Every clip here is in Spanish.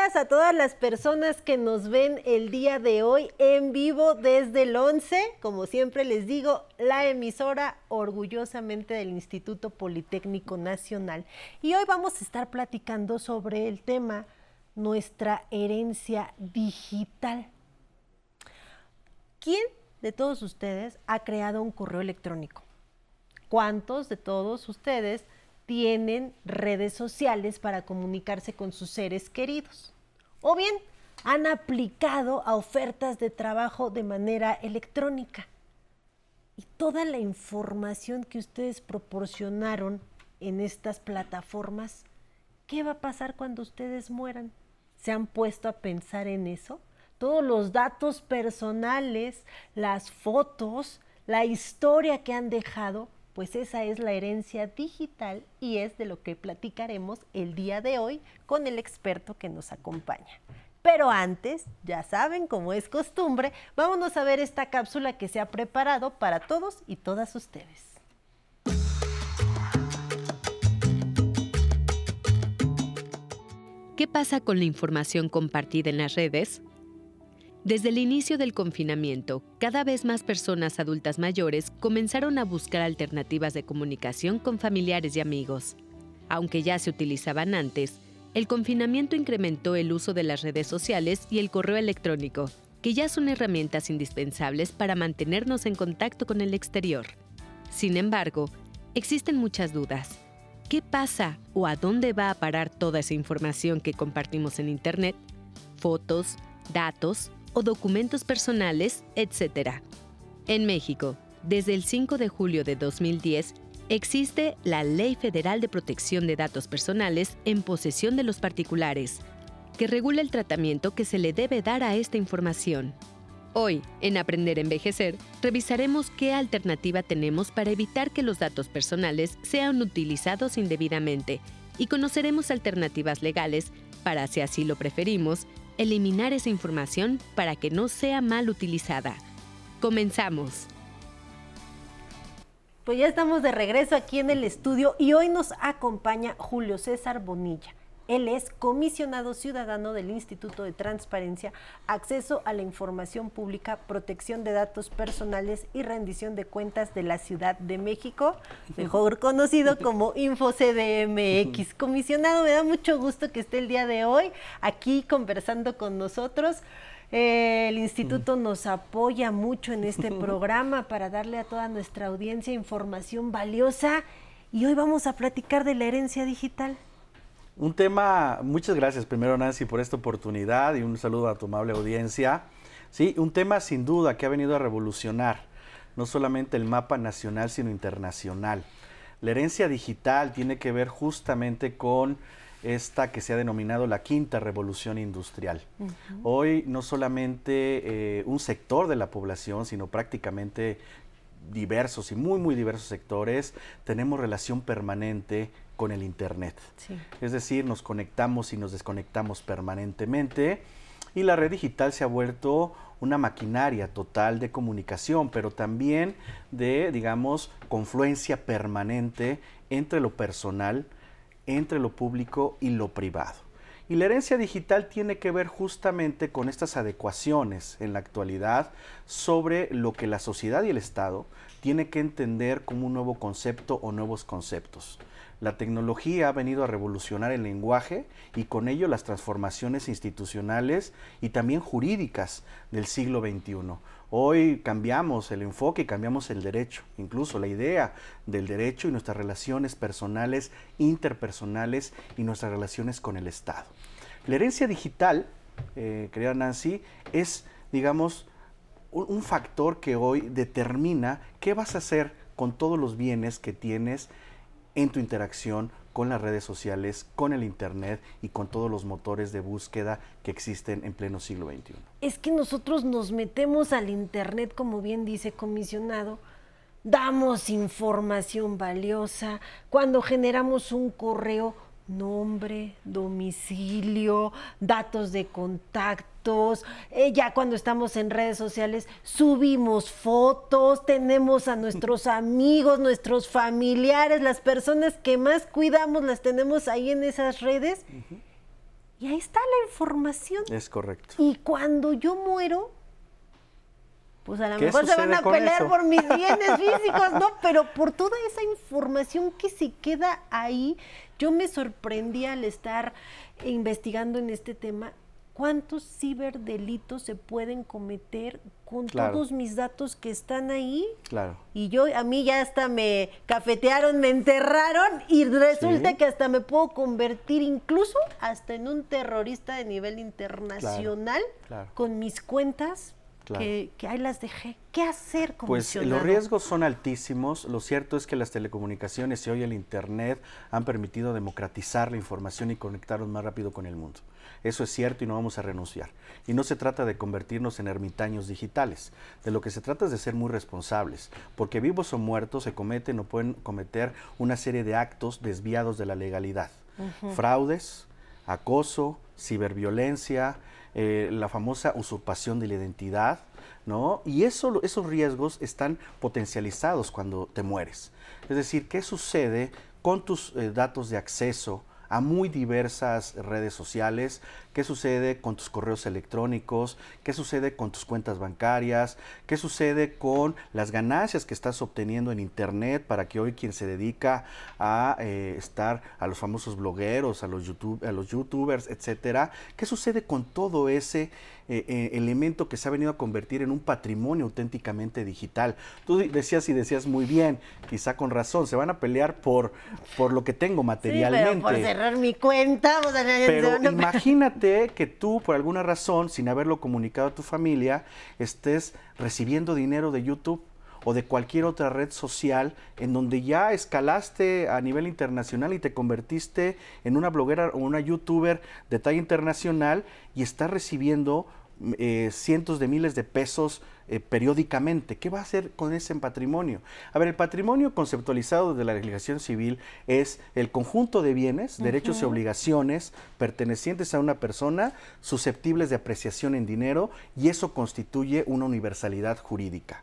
A todas las personas que nos ven el día de hoy en vivo desde el 11. Como siempre les digo, la emisora orgullosamente del Instituto Politécnico Nacional. Y hoy vamos a estar platicando sobre el tema nuestra herencia digital. ¿Quién de todos ustedes ha creado un correo electrónico? ¿Cuántos de todos ustedes tienen redes sociales para comunicarse con sus seres queridos. O bien han aplicado a ofertas de trabajo de manera electrónica. Y toda la información que ustedes proporcionaron en estas plataformas, ¿qué va a pasar cuando ustedes mueran? ¿Se han puesto a pensar en eso? Todos los datos personales, las fotos, la historia que han dejado, pues esa es la herencia digital y es de lo que platicaremos el día de hoy con el experto que nos acompaña. Pero antes, ya saben, como es costumbre, vámonos a ver esta cápsula que se ha preparado para todos y todas ustedes. ¿Qué pasa con la información compartida en las redes? Desde el inicio del confinamiento, cada vez más personas adultas mayores comenzaron a buscar alternativas de comunicación con familiares y amigos. Aunque ya se utilizaban antes, el confinamiento incrementó el uso de las redes sociales y el correo electrónico, que ya son herramientas indispensables para mantenernos en contacto con el exterior. Sin embargo, existen muchas dudas. ¿Qué pasa o a dónde va a parar toda esa información que compartimos en Internet? Fotos, datos, o documentos personales, etc. En México, desde el 5 de julio de 2010, existe la Ley Federal de Protección de Datos Personales en posesión de los particulares, que regula el tratamiento que se le debe dar a esta información. Hoy, en Aprender a Envejecer, revisaremos qué alternativa tenemos para evitar que los datos personales sean utilizados indebidamente y conoceremos alternativas legales para, si así lo preferimos, eliminar esa información para que no sea mal utilizada. Comenzamos. Pues ya estamos de regreso aquí en el estudio y hoy nos acompaña Julio César Bonilla. Él es comisionado ciudadano del Instituto de Transparencia, Acceso a la Información Pública, Protección de Datos Personales y Rendición de Cuentas de la Ciudad de México, mejor conocido como InfoCDMX. Comisionado, me da mucho gusto que esté el día de hoy aquí conversando con nosotros. Eh, el instituto nos apoya mucho en este programa para darle a toda nuestra audiencia información valiosa y hoy vamos a platicar de la herencia digital. Un tema, muchas gracias primero Nancy por esta oportunidad y un saludo a tu amable audiencia. Sí, un tema sin duda que ha venido a revolucionar no solamente el mapa nacional sino internacional. La herencia digital tiene que ver justamente con esta que se ha denominado la quinta revolución industrial. Hoy no solamente eh, un sector de la población, sino prácticamente diversos y muy, muy diversos sectores, tenemos relación permanente con el Internet. Es decir, nos conectamos y nos desconectamos permanentemente y la red digital se ha vuelto una maquinaria total de comunicación, pero también de, digamos, confluencia permanente entre lo personal, entre lo público y lo privado. Y la herencia digital tiene que ver justamente con estas adecuaciones en la actualidad sobre lo que la sociedad y el Estado tiene que entender como un nuevo concepto o nuevos conceptos. La tecnología ha venido a revolucionar el lenguaje y con ello las transformaciones institucionales y también jurídicas del siglo XXI. Hoy cambiamos el enfoque y cambiamos el derecho, incluso la idea del derecho y nuestras relaciones personales, interpersonales y nuestras relaciones con el Estado. La herencia digital, eh, querida Nancy, es, digamos, un factor que hoy determina qué vas a hacer con todos los bienes que tienes en tu interacción con las redes sociales, con el Internet y con todos los motores de búsqueda que existen en pleno siglo XXI. Es que nosotros nos metemos al Internet, como bien dice comisionado, damos información valiosa, cuando generamos un correo nombre, domicilio, datos de Eh, ya cuando estamos en redes sociales subimos fotos, tenemos a nuestros amigos, nuestros familiares, las personas que más cuidamos las tenemos ahí en esas redes. Y ahí está la información. Es correcto. Y cuando yo muero, pues a lo mejor se van a pelear por mis bienes físicos, ¿no? Pero por toda esa información que se queda ahí, yo me sorprendí al estar investigando en este tema cuántos ciberdelitos se pueden cometer con todos mis datos que están ahí. Claro. Y yo, a mí ya hasta me cafetearon, me enterraron y resulta que hasta me puedo convertir incluso hasta en un terrorista de nivel internacional con mis cuentas que, ahí las dejé. ¿Qué hacer con Pues los riesgos son altísimos. Lo cierto es que las telecomunicaciones y hoy el Internet han permitido democratizar la información y conectarnos más rápido con el mundo. Eso es cierto y no vamos a renunciar. Y no se trata de convertirnos en ermitaños digitales. De lo que se trata es de ser muy responsables, porque vivos o muertos se cometen o pueden cometer una serie de actos desviados de la legalidad. Fraudes, acoso, ciberviolencia, eh, la famosa usurpación de la identidad, ¿no? Y eso, esos riesgos están potencializados cuando te mueres. Es decir, ¿qué sucede con tus eh, datos de acceso a muy diversas redes sociales, qué sucede con tus correos electrónicos, qué sucede con tus cuentas bancarias, qué sucede con las ganancias que estás obteniendo en Internet para que hoy quien se dedica a eh, estar a los famosos blogueros, a los, YouTube, a los youtubers, etcétera, qué sucede con todo ese eh, eh, elemento que se ha venido a convertir en un patrimonio auténticamente digital. Tú decías y decías muy bien, quizá con razón, se van a pelear por, por lo que tengo materialmente. Sí, por cerrar mi cuenta. pero imagínate que tú, por alguna razón, sin haberlo comunicado a tu familia, estés recibiendo dinero de YouTube o de cualquier otra red social en donde ya escalaste a nivel internacional y te convertiste en una bloguera o una youtuber de talla internacional y estás recibiendo eh, cientos de miles de pesos eh, periódicamente. ¿Qué va a hacer con ese patrimonio? A ver, el patrimonio conceptualizado de la legislación civil es el conjunto de bienes, derechos y obligaciones pertenecientes a una persona susceptibles de apreciación en dinero y eso constituye una universalidad jurídica.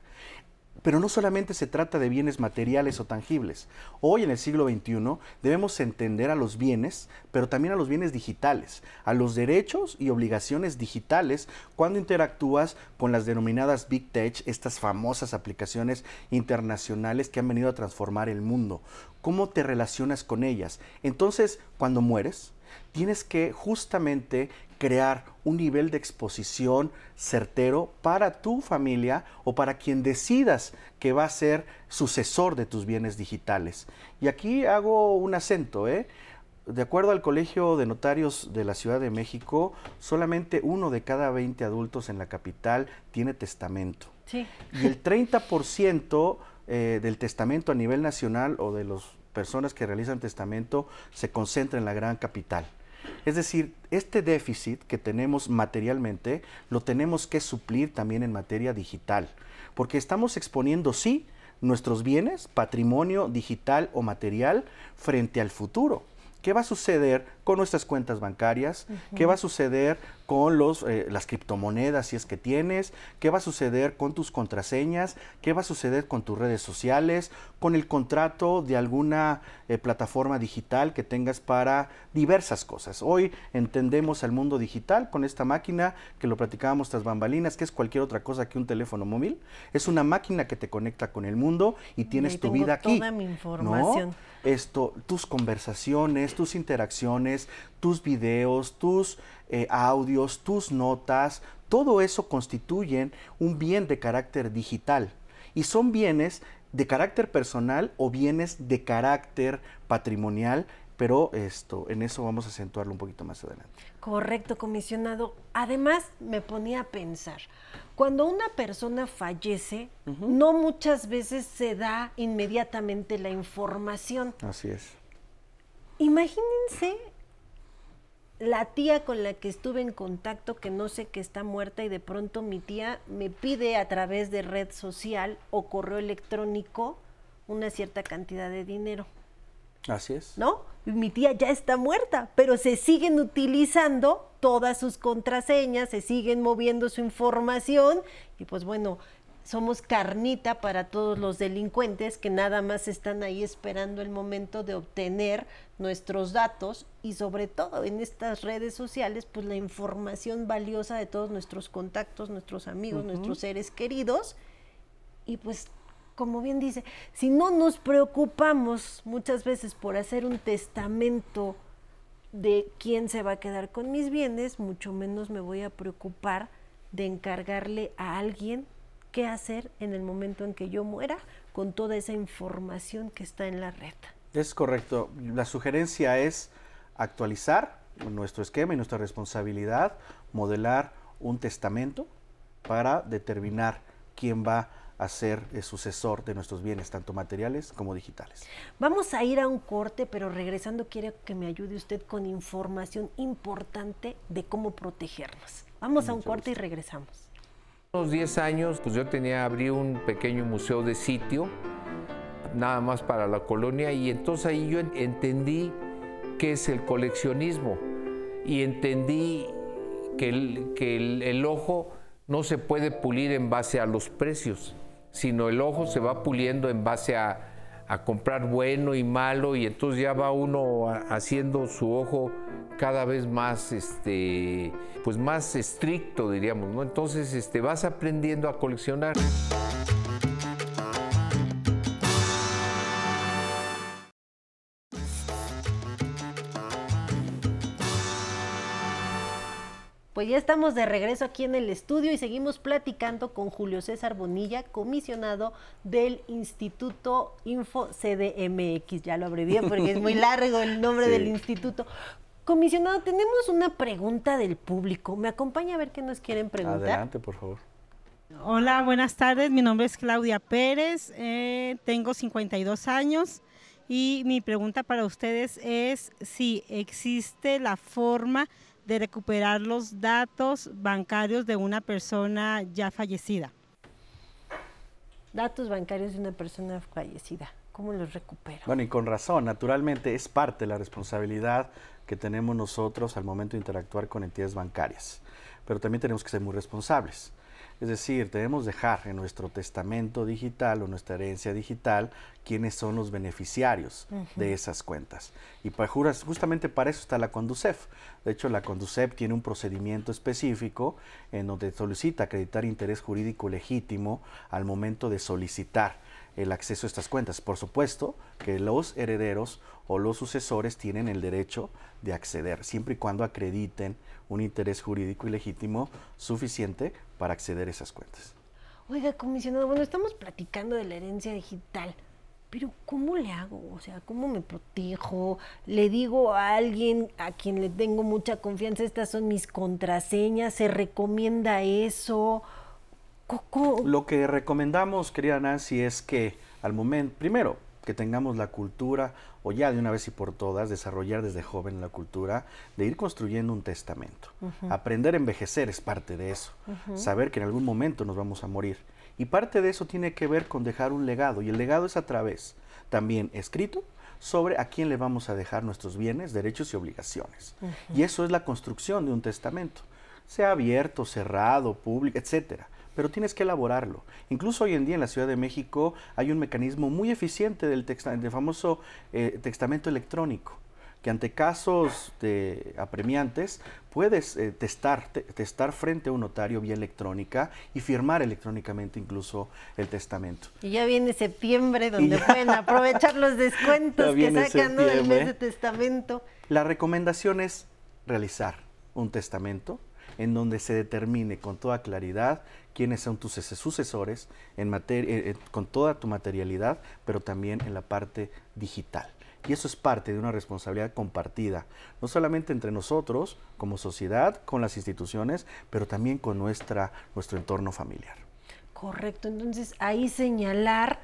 Pero no solamente se trata de bienes materiales o tangibles. Hoy en el siglo XXI debemos entender a los bienes, pero también a los bienes digitales, a los derechos y obligaciones digitales cuando interactúas con las denominadas Big Tech, estas famosas aplicaciones internacionales que han venido a transformar el mundo. ¿Cómo te relacionas con ellas? Entonces, cuando mueres, tienes que justamente crear un nivel de exposición certero para tu familia o para quien decidas que va a ser sucesor de tus bienes digitales. Y aquí hago un acento, ¿eh? De acuerdo al Colegio de Notarios de la Ciudad de México, solamente uno de cada 20 adultos en la capital tiene testamento. Sí. Y el 30% eh, del testamento a nivel nacional o de las personas que realizan testamento se concentra en la gran capital. Es decir, este déficit que tenemos materialmente lo tenemos que suplir también en materia digital, porque estamos exponiendo, sí, nuestros bienes, patrimonio digital o material, frente al futuro. ¿Qué va a suceder con nuestras cuentas bancarias? ¿Qué va a suceder con los, eh, las criptomonedas si es que tienes? ¿Qué va a suceder con tus contraseñas? ¿Qué va a suceder con tus redes sociales? ¿Con el contrato de alguna eh, plataforma digital que tengas para diversas cosas? Hoy entendemos al mundo digital con esta máquina que lo platicábamos tras bambalinas, que es cualquier otra cosa que un teléfono móvil. Es una máquina que te conecta con el mundo y tienes tu vida aquí. Toda mi información. Esto, tus conversaciones, tus interacciones, tus videos, tus eh, audios, tus notas, todo eso constituyen un bien de carácter digital y son bienes de carácter personal o bienes de carácter patrimonial, pero esto, en eso vamos a acentuarlo un poquito más adelante. Correcto, comisionado. Además, me ponía a pensar, cuando una persona fallece, no muchas veces se da inmediatamente la información. Así es. Imagínense la tía con la que estuve en contacto, que no sé que está muerta y de pronto mi tía me pide a través de red social o correo electrónico una cierta cantidad de dinero. Así es. ¿No? Mi tía ya está muerta, pero se siguen utilizando todas sus contraseñas, se siguen moviendo su información y pues bueno, somos carnita para todos los delincuentes que nada más están ahí esperando el momento de obtener nuestros datos y sobre todo en estas redes sociales, pues la información valiosa de todos nuestros contactos, nuestros amigos, nuestros seres queridos. Y pues, como bien dice, si no nos preocupamos muchas veces por hacer un testamento de quién se va a quedar con mis bienes, mucho menos me voy a preocupar de encargarle a alguien qué hacer en el momento en que yo muera con toda esa información que está en la red. Es correcto. La sugerencia es actualizar nuestro esquema y nuestra responsabilidad, modelar un testamento para determinar quién va a ser el sucesor de nuestros bienes, tanto materiales como digitales. Vamos a ir a un corte, pero regresando quiero que me ayude usted con información importante de cómo protegernos. Vamos a un corte y regresamos unos 10 años, pues yo tenía, abrí un pequeño museo de sitio, nada más para la colonia, y entonces ahí yo entendí qué es el coleccionismo y entendí que el, que el, ojo no se puede pulir en base a los precios, sino el ojo se va puliendo en base a, a comprar bueno y malo, y entonces ya va uno haciendo su ojo cada vez más, este, pues más estricto, diríamos, ¿no? Entonces, este, vas aprendiendo a coleccionar. Ya estamos de regreso aquí en el estudio y seguimos platicando con Julio César Bonilla, comisionado del Instituto Info CDMX. Ya lo abrevié porque es muy largo el nombre del instituto. Comisionado, tenemos una pregunta del público. ¿Me acompaña a ver qué nos quieren preguntar? Adelante, por favor. Hola, buenas tardes. Mi nombre es Claudia Pérez. Eh, tengo 52 años y mi pregunta para ustedes es si existe la forma de recuperar los datos bancarios de una persona ya fallecida. Datos bancarios de una persona fallecida. ¿Cómo los recupero? Bueno, y con razón, naturalmente es parte de la responsabilidad que tenemos nosotros al momento de interactuar con entidades bancarias. Pero también tenemos que ser muy responsables. Es decir, debemos dejar en nuestro testamento digital o nuestra herencia digital quiénes son los beneficiarios de esas cuentas. Y para, justamente para eso está la Conducef. De hecho, la Conducef tiene un procedimiento específico en donde solicita acreditar interés jurídico legítimo al momento de solicitar el acceso a estas cuentas. Por supuesto que los herederos o los sucesores tienen el derecho de acceder, siempre y cuando acrediten un interés jurídico y legítimo suficiente para acceder a esas cuentas. Oiga, comisionado, bueno, estamos platicando de la herencia digital, pero ¿cómo le hago? O sea, ¿cómo me protejo? Le digo a alguien a quien le tengo mucha confianza, estas son mis contraseñas, ¿se recomienda eso? Lo que recomendamos, querida Nancy, es que al momento, primero, que tengamos la cultura, o ya de una vez y por todas, desarrollar desde joven la cultura de ir construyendo un testamento. Aprender a envejecer es parte de eso. Saber que en algún momento nos vamos a morir. Y parte de eso tiene que ver con dejar un legado. Y el legado es a través, también escrito, sobre a quién le vamos a dejar nuestros bienes, derechos y obligaciones. Y eso es la construcción de un testamento. Sea abierto, cerrado, público, etcétera pero tienes que elaborarlo. Incluso hoy en día en la Ciudad de México hay un mecanismo muy eficiente del, famoso eh, testamento electrónico que ante casos de apremiantes puedes eh, testar, testar frente a un notario vía electrónica y firmar electrónicamente incluso el testamento. Y ya viene septiembre donde pueden aprovechar los descuentos que sacan del mes de testamento. La recomendación es realizar un testamento en donde se determine con toda claridad quiénes son tus sucesores en eh, eh, con toda tu materialidad, pero también en la parte digital. Y eso es parte de una responsabilidad compartida, no solamente entre nosotros como sociedad, con las instituciones, pero también con nuestra, nuestro entorno familiar. Correcto, entonces ahí señalar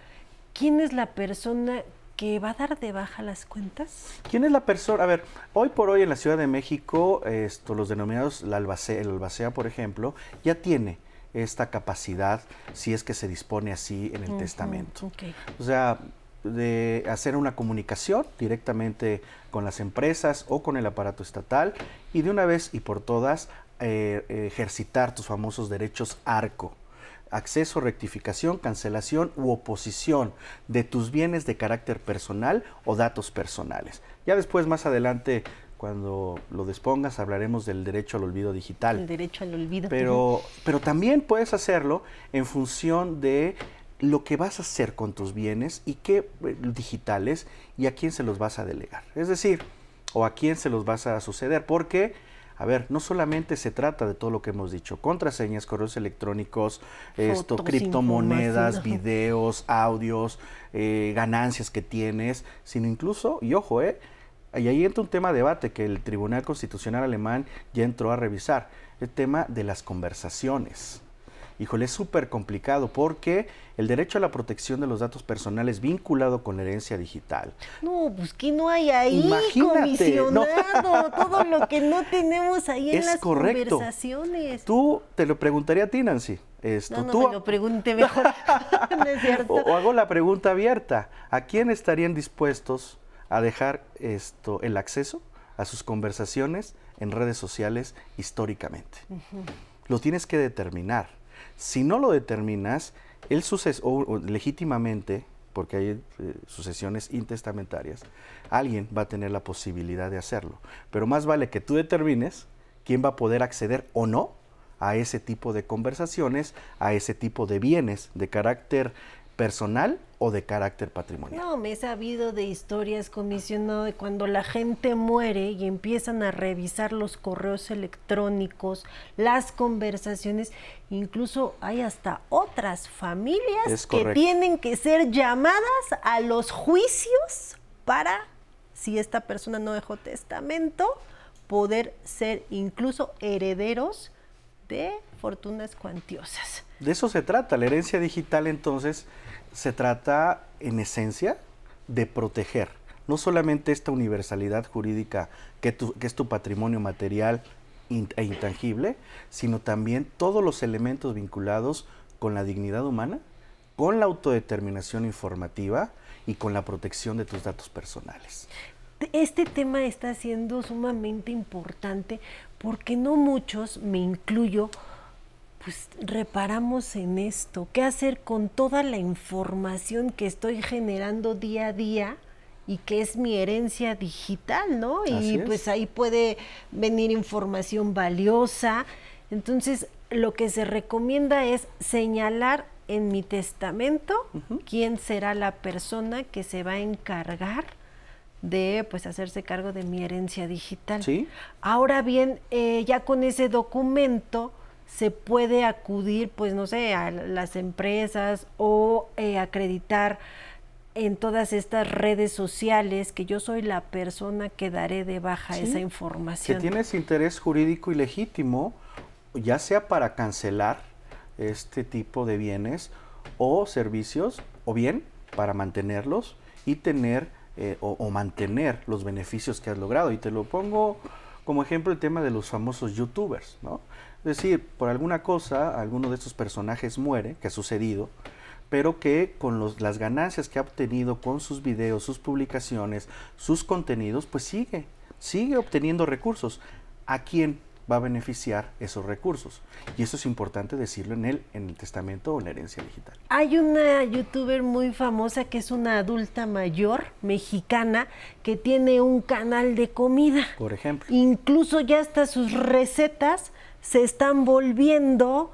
quién es la persona que va a dar de baja las cuentas? ¿Quién es la persona? A ver, hoy por hoy en la Ciudad de México, esto, los denominados, la albacea, el albacea, por ejemplo, ya tiene esta capacidad si es que se dispone así en el testamento. O sea, de hacer una comunicación directamente con las empresas o con el aparato estatal y de una vez y por todas eh, ejercitar tus famosos derechos ARCO. Acceso, rectificación, cancelación u oposición de tus bienes de carácter personal o datos personales. Ya después, más adelante, cuando lo dispongas, hablaremos del derecho al olvido digital. El derecho al olvido. Pero, pero también puedes hacerlo en función de lo que vas a hacer con tus bienes y qué eh, digitales y a quién se los vas a delegar. Es decir, o a quién se los vas a suceder, porque a ver, no solamente se trata de todo lo que hemos dicho, contraseñas, correos electrónicos, esto, criptomonedas, videos, audios, eh, ganancias que tienes, sino incluso, y ojo, eh, y ahí entra un tema de debate que el Tribunal Constitucional Alemán ya entró a revisar, el tema de las conversaciones híjole, es súper complicado porque el derecho a la protección de los datos personales vinculado con la herencia digital. No, pues que no hay ahí Imagínate, comisionado, todo lo que no tenemos ahí en las conversaciones. Tú te lo preguntaría a ti, Nancy. Esto, no, no tú, me lo pregunte mejor. no es cierto. O, hago la pregunta abierta. ¿A quién estarían dispuestos a dejar esto el acceso a sus conversaciones en redes sociales históricamente? Lo tienes que determinar. Si no lo determinas, el suceso, legítimamente, porque hay eh, sucesiones intestamentarias, alguien va a tener la posibilidad de hacerlo. Pero más vale que tú determines quién va a poder acceder o no a ese tipo de conversaciones, a ese tipo de bienes de carácter personal o de carácter patrimonial. No, me he sabido de historias, comisionado, de cuando la gente muere y empiezan a revisar los correos electrónicos, las conversaciones, incluso hay hasta otras familias que tienen que ser llamadas a los juicios para, si esta persona no dejó testamento, poder ser incluso herederos de fortunas cuantiosas. De eso se trata, la herencia digital entonces se trata en esencia de proteger no solamente esta universalidad jurídica que, es tu patrimonio material e intangible, sino también todos los elementos vinculados con la dignidad humana, con la autodeterminación informativa y con la protección de tus datos personales. Este tema está siendo sumamente importante porque no muchos, me incluyo, pues reparamos en esto. ¿Qué hacer con toda la información que estoy generando día a día? y que es mi herencia digital, ¿no? y pues ahí puede venir información valiosa. Entonces, lo que se recomienda es señalar en mi testamento quién será la persona que se va a encargar de pues hacerse cargo de mi herencia digital. ¿Sí? Ahora bien, eh, ya con ese documento, se puede acudir, pues no sé, a las empresas o eh, acreditar en todas estas redes sociales que yo soy la persona que daré de baja esa información. Que tienes interés jurídico y legítimo, ya sea para cancelar este tipo de bienes o servicios, o bien para mantenerlos y tener eh, o mantener los beneficios que has logrado. Y te lo pongo como ejemplo el tema de los famosos youtubers, ¿no? Es decir, por alguna cosa, alguno de estos personajes muere, que ha sucedido, pero que con los, las ganancias que ha obtenido con sus videos, sus publicaciones, sus contenidos, pues sigue, sigue obteniendo recursos. ¿A quién va a beneficiar esos recursos? Y eso es importante decirlo en el, en el testamento o en la herencia digital. Hay una youtuber muy famosa que es una adulta mayor mexicana que tiene un canal de comida. Por ejemplo. Incluso ya hasta sus recetas se están volviendo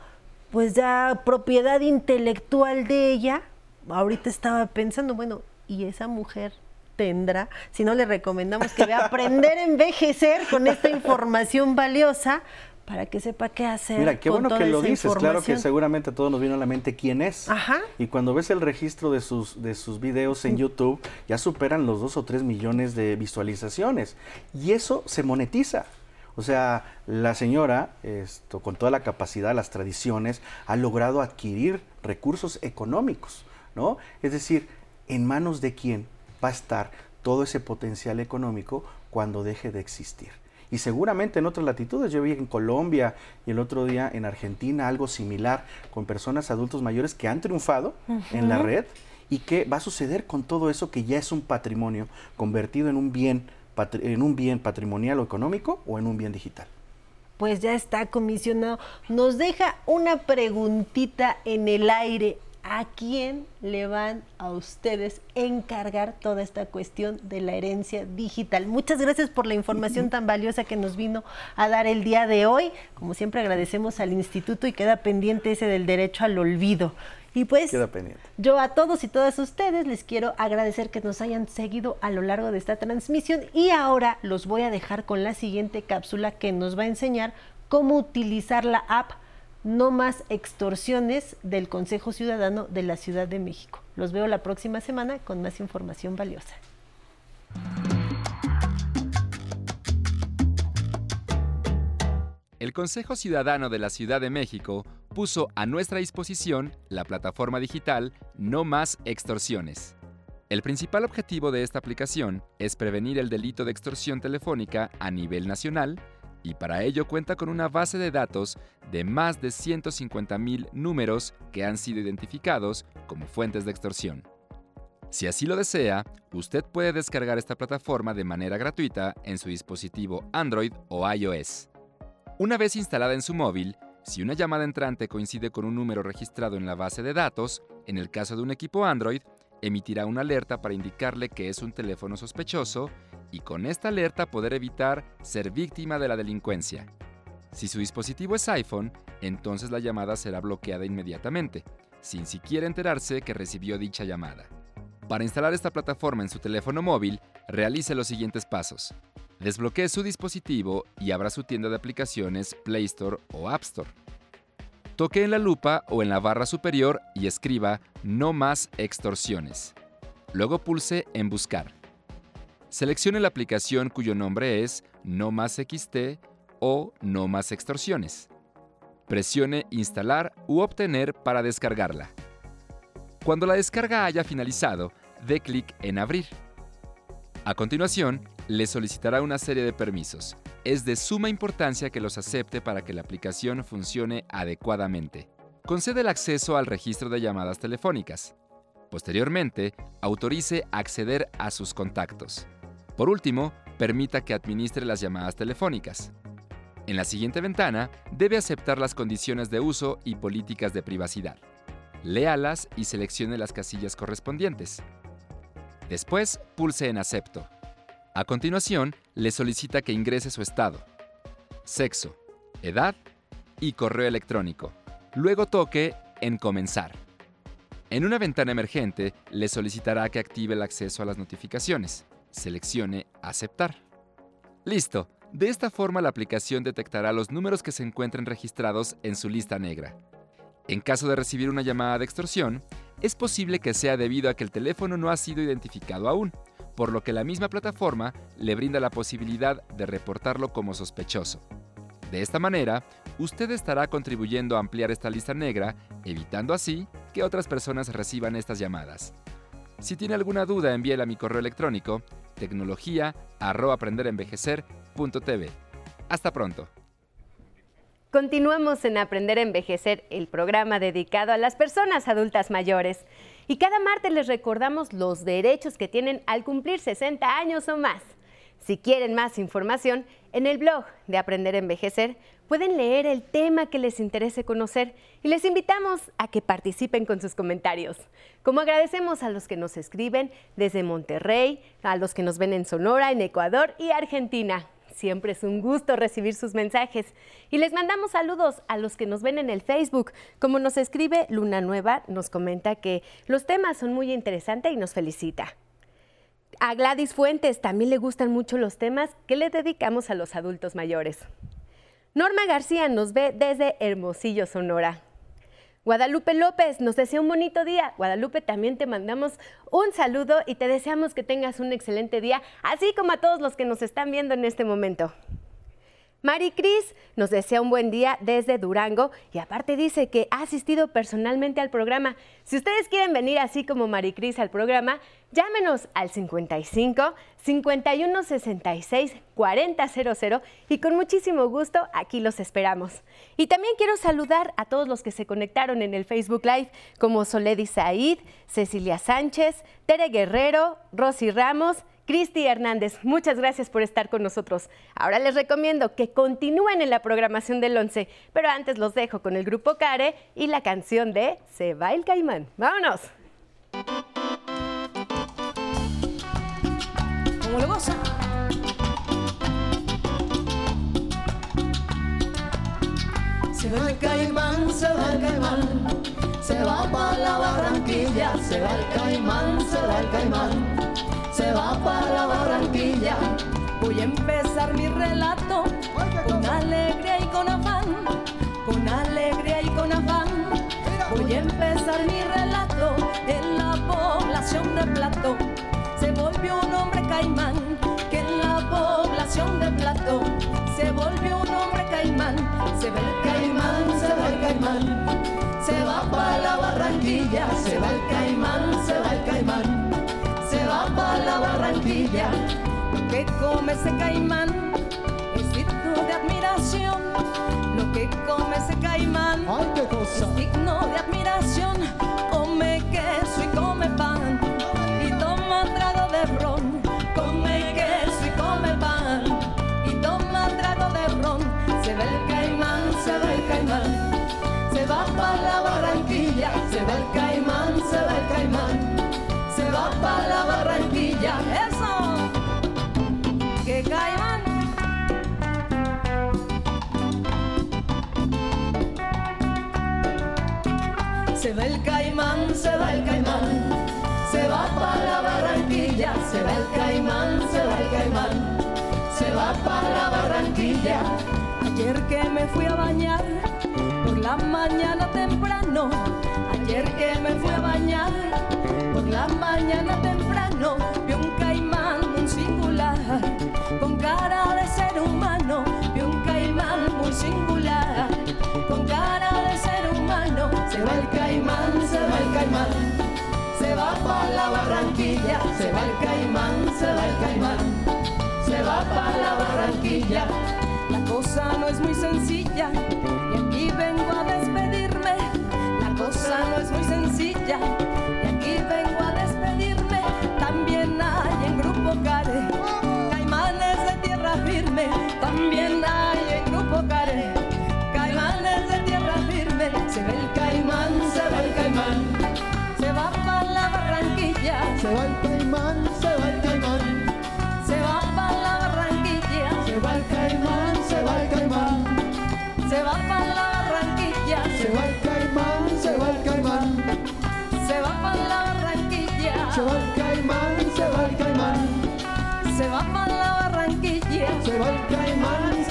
pues ya propiedad intelectual de ella. Ahorita estaba pensando, bueno, ¿y esa mujer tendrá? Si no le recomendamos que vea aprender a envejecer con esta información valiosa para que sepa qué hacer. Mira, qué bueno que lo dices, claro que seguramente a todos nos vino a la mente quién es. Ajá. Y cuando ves el registro de sus, de sus videos en YouTube, ya superan los dos o tres millones de visualizaciones. Y eso se monetiza. O sea, la señora, esto, con toda la capacidad, las tradiciones, ha logrado adquirir recursos económicos, ¿no? Es decir, ¿en manos de quién va a estar todo ese potencial económico cuando deje de existir? Y seguramente en otras latitudes, yo vi en Colombia y el otro día en Argentina algo similar con personas adultos mayores que han triunfado en la red y qué va a suceder con todo eso que ya es un patrimonio convertido en un bien en un bien patrimonial o económico o en un bien digital. pues ya está comisionado. Nos deja una preguntita en el aire. ¿A quién le van a ustedes encargar toda esta cuestión de la herencia digital? Muchas gracias por la información tan valiosa que nos vino a dar el día de hoy. Como siempre agradecemos al instituto y queda pendiente ese del derecho al olvido. Y pues yo a todos y todas ustedes les quiero agradecer que nos hayan seguido a lo largo de esta transmisión y ahora los voy a dejar con la siguiente cápsula que nos va a enseñar cómo utilizar la app No más extorsiones del Consejo Ciudadano de la Ciudad de México. Los veo la próxima semana con más información valiosa. El Consejo Ciudadano de la Ciudad de México puso a nuestra disposición la plataforma digital No Más Extorsiones. El principal objetivo de esta aplicación es prevenir el delito de extorsión telefónica a nivel nacional y para ello cuenta con una base de datos de más de 150.000 números que han sido identificados como fuentes de extorsión. Si así lo desea, usted puede descargar esta plataforma de manera gratuita en su dispositivo Android o iOS. Una vez instalada en su móvil, si una llamada entrante coincide con un número registrado en la base de datos, en el caso de un equipo Android, emitirá una alerta para indicarle que es un teléfono sospechoso y con esta alerta poder evitar ser víctima de la delincuencia. Si su dispositivo es iPhone, entonces la llamada será bloqueada inmediatamente, sin siquiera enterarse que recibió dicha llamada. Para instalar esta plataforma en su teléfono móvil, realice los siguientes pasos. Desbloquee su dispositivo y abra su tienda de aplicaciones Play Store o App Store. Toque en la lupa o en la barra superior y escriba No más extorsiones. Luego pulse en Buscar. Seleccione la aplicación cuyo nombre es No más XT o No más extorsiones. Presione Instalar u Obtener para descargarla. Cuando la descarga haya finalizado, dé clic en Abrir. A continuación, le solicitará una serie de permisos. Es de suma importancia que los acepte para que la aplicación funcione adecuadamente. Concede el acceso al registro de llamadas telefónicas. Posteriormente, autorice acceder a sus contactos. Por último, permita que administre las llamadas telefónicas. En la siguiente ventana, debe aceptar las condiciones de uso y políticas de privacidad. Léalas y seleccione las casillas correspondientes. Después, pulse en Acepto. A continuación, le solicita que ingrese su estado, sexo, edad y correo electrónico. Luego toque en Comenzar. En una ventana emergente, le solicitará que active el acceso a las notificaciones. Seleccione Aceptar. Listo. De esta forma la aplicación detectará los números que se encuentren registrados en su lista negra. En caso de recibir una llamada de extorsión, es posible que sea debido a que el teléfono no ha sido identificado aún por lo que la misma plataforma le brinda la posibilidad de reportarlo como sospechoso. De esta manera, usted estará contribuyendo a ampliar esta lista negra, evitando así que otras personas reciban estas llamadas. Si tiene alguna duda, envíela a mi correo electrónico tecnología@aprenderenvejecer.tv. Hasta pronto. Continuamos en Aprender a Envejecer, el programa dedicado a las personas adultas mayores. Y cada martes les recordamos los derechos que tienen al cumplir 60 años o más. Si quieren más información, en el blog de Aprender a Envejecer pueden leer el tema que les interese conocer y les invitamos a que participen con sus comentarios. Como agradecemos a los que nos escriben desde Monterrey, a los que nos ven en Sonora, en Ecuador y Argentina. Siempre es un gusto recibir sus mensajes. Y les mandamos saludos a los que nos ven en el Facebook. Como nos escribe Luna Nueva, nos comenta que los temas son muy interesantes y nos felicita. A Gladys Fuentes también le gustan mucho los temas que le dedicamos a los adultos mayores. Norma García nos ve desde Hermosillo, Sonora. Guadalupe López nos desea un bonito día. Guadalupe, también te mandamos un saludo y te deseamos que tengas un excelente día, así como a todos los que nos están viendo en este momento. Mari Cris nos desea un buen día desde Durango y aparte dice que ha asistido personalmente al programa. Si ustedes quieren venir así como Mari Cris al programa, llámenos al 55 51 66 4000 y con muchísimo gusto aquí los esperamos. Y también quiero saludar a todos los que se conectaron en el Facebook Live como Soledi Said, Cecilia Sánchez, Tere Guerrero, Rosy Ramos, Cristi Hernández, muchas gracias por estar con nosotros. Ahora les recomiendo que continúen en la programación del 11, pero antes los dejo con el grupo Care y la canción de Se va el caimán. ¡Vámonos! ¿Cómo lo goza? Se va el caimán, se va el caimán, se va para la Barranquilla, se va el caimán, se va el caimán se va para la Barranquilla. Voy a empezar mi relato con alegría y con afán, con alegría y con afán. Voy a empezar mi relato en la población de Plato. Se volvió un hombre caimán, que en la población de Plato se volvió un hombre caimán. Se ve el caimán, se va el caimán, se va para la Barranquilla, se va el caimán, se va el caimán come ese caimán es digno de admiración. Lo que come ese caimán es digno de admiración. Come queso y come pan y toma trago de ron. Come queso y come pan y toma trago de ron. Se ve el caimán, se ve el caimán. Se va para la Barranquilla, se ve el caimán, se ve el caimán se va el caimán, se va para la Barranquilla, se va el caimán, se va el caimán, se va para la Barranquilla. Ayer que me fui a bañar, por la mañana temprano, ayer que me fui a bañar, la mañana temprano. Vi un caimán muy singular, con cara de ser humano, vi un caimán muy singular, con cara de ser humano. Se va el caimán, se va para la Barranquilla, se va el caimán, se va el caimán, se va para la Barranquilla. La cosa no es muy sencilla y aquí vengo a despedirme. La cosa no es muy sencilla Se va el caimán, se va el caimán. Se va para la barranquilla. Se va el caimán, se va el caimán. Se va para la barranquilla. Se va el caimán, se va el caimán. Se va para la barranquilla. Se va el caimán, se va el caimán. Se va para la barranquilla. Se va el caimán.